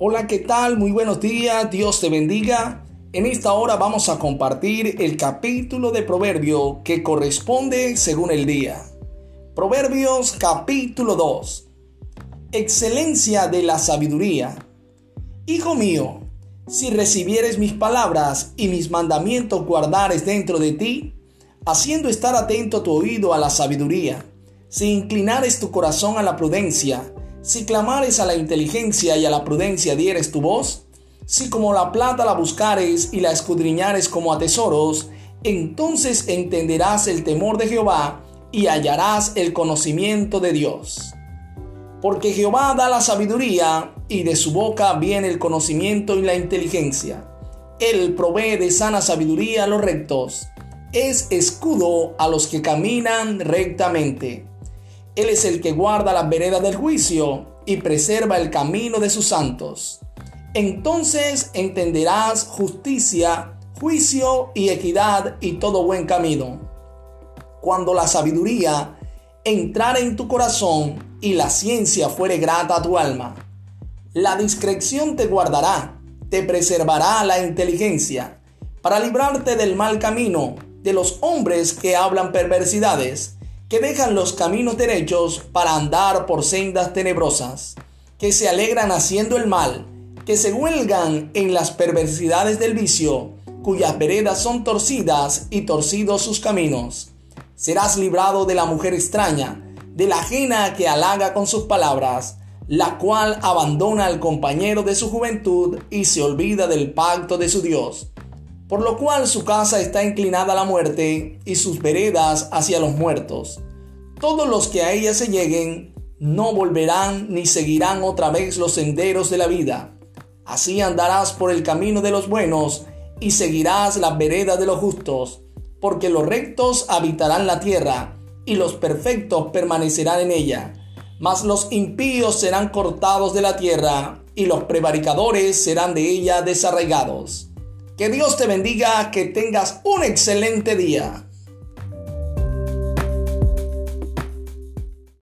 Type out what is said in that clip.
Hola, ¿qué tal? Muy buenos días, Dios te bendiga. En esta hora vamos a compartir el capítulo de Proverbio que corresponde según el día. Proverbios capítulo 2. Excelencia de la sabiduría. Hijo mío, si recibieres mis palabras y mis mandamientos guardares dentro de ti, haciendo estar atento tu oído a la sabiduría, si inclinares tu corazón a la prudencia, si clamares a la inteligencia y a la prudencia dieres tu voz, si como la plata la buscares y la escudriñares como a tesoros, entonces entenderás el temor de Jehová y hallarás el conocimiento de Dios. Porque Jehová da la sabiduría y de su boca viene el conocimiento y la inteligencia. Él provee de sana sabiduría a los rectos. Es escudo a los que caminan rectamente. Él es el que guarda las veredas del juicio y preserva el camino de sus santos. Entonces entenderás justicia, juicio y equidad y todo buen camino. Cuando la sabiduría entrare en tu corazón y la ciencia fuere grata a tu alma, la discreción te guardará, te preservará la inteligencia, para librarte del mal camino, de los hombres que hablan perversidades, que dejan los caminos derechos para andar por sendas tenebrosas, que se alegran haciendo el mal, que se huelgan en las perversidades del vicio, cuyas veredas son torcidas y torcidos sus caminos. Serás librado de la mujer extraña, de la ajena que halaga con sus palabras, la cual abandona al compañero de su juventud y se olvida del pacto de su Dios por lo cual su casa está inclinada a la muerte y sus veredas hacia los muertos. Todos los que a ella se lleguen no volverán ni seguirán otra vez los senderos de la vida. Así andarás por el camino de los buenos y seguirás las veredas de los justos, porque los rectos habitarán la tierra y los perfectos permanecerán en ella. Mas los impíos serán cortados de la tierra y los prevaricadores serán de ella desarraigados. Que Dios te bendiga, que tengas un excelente día.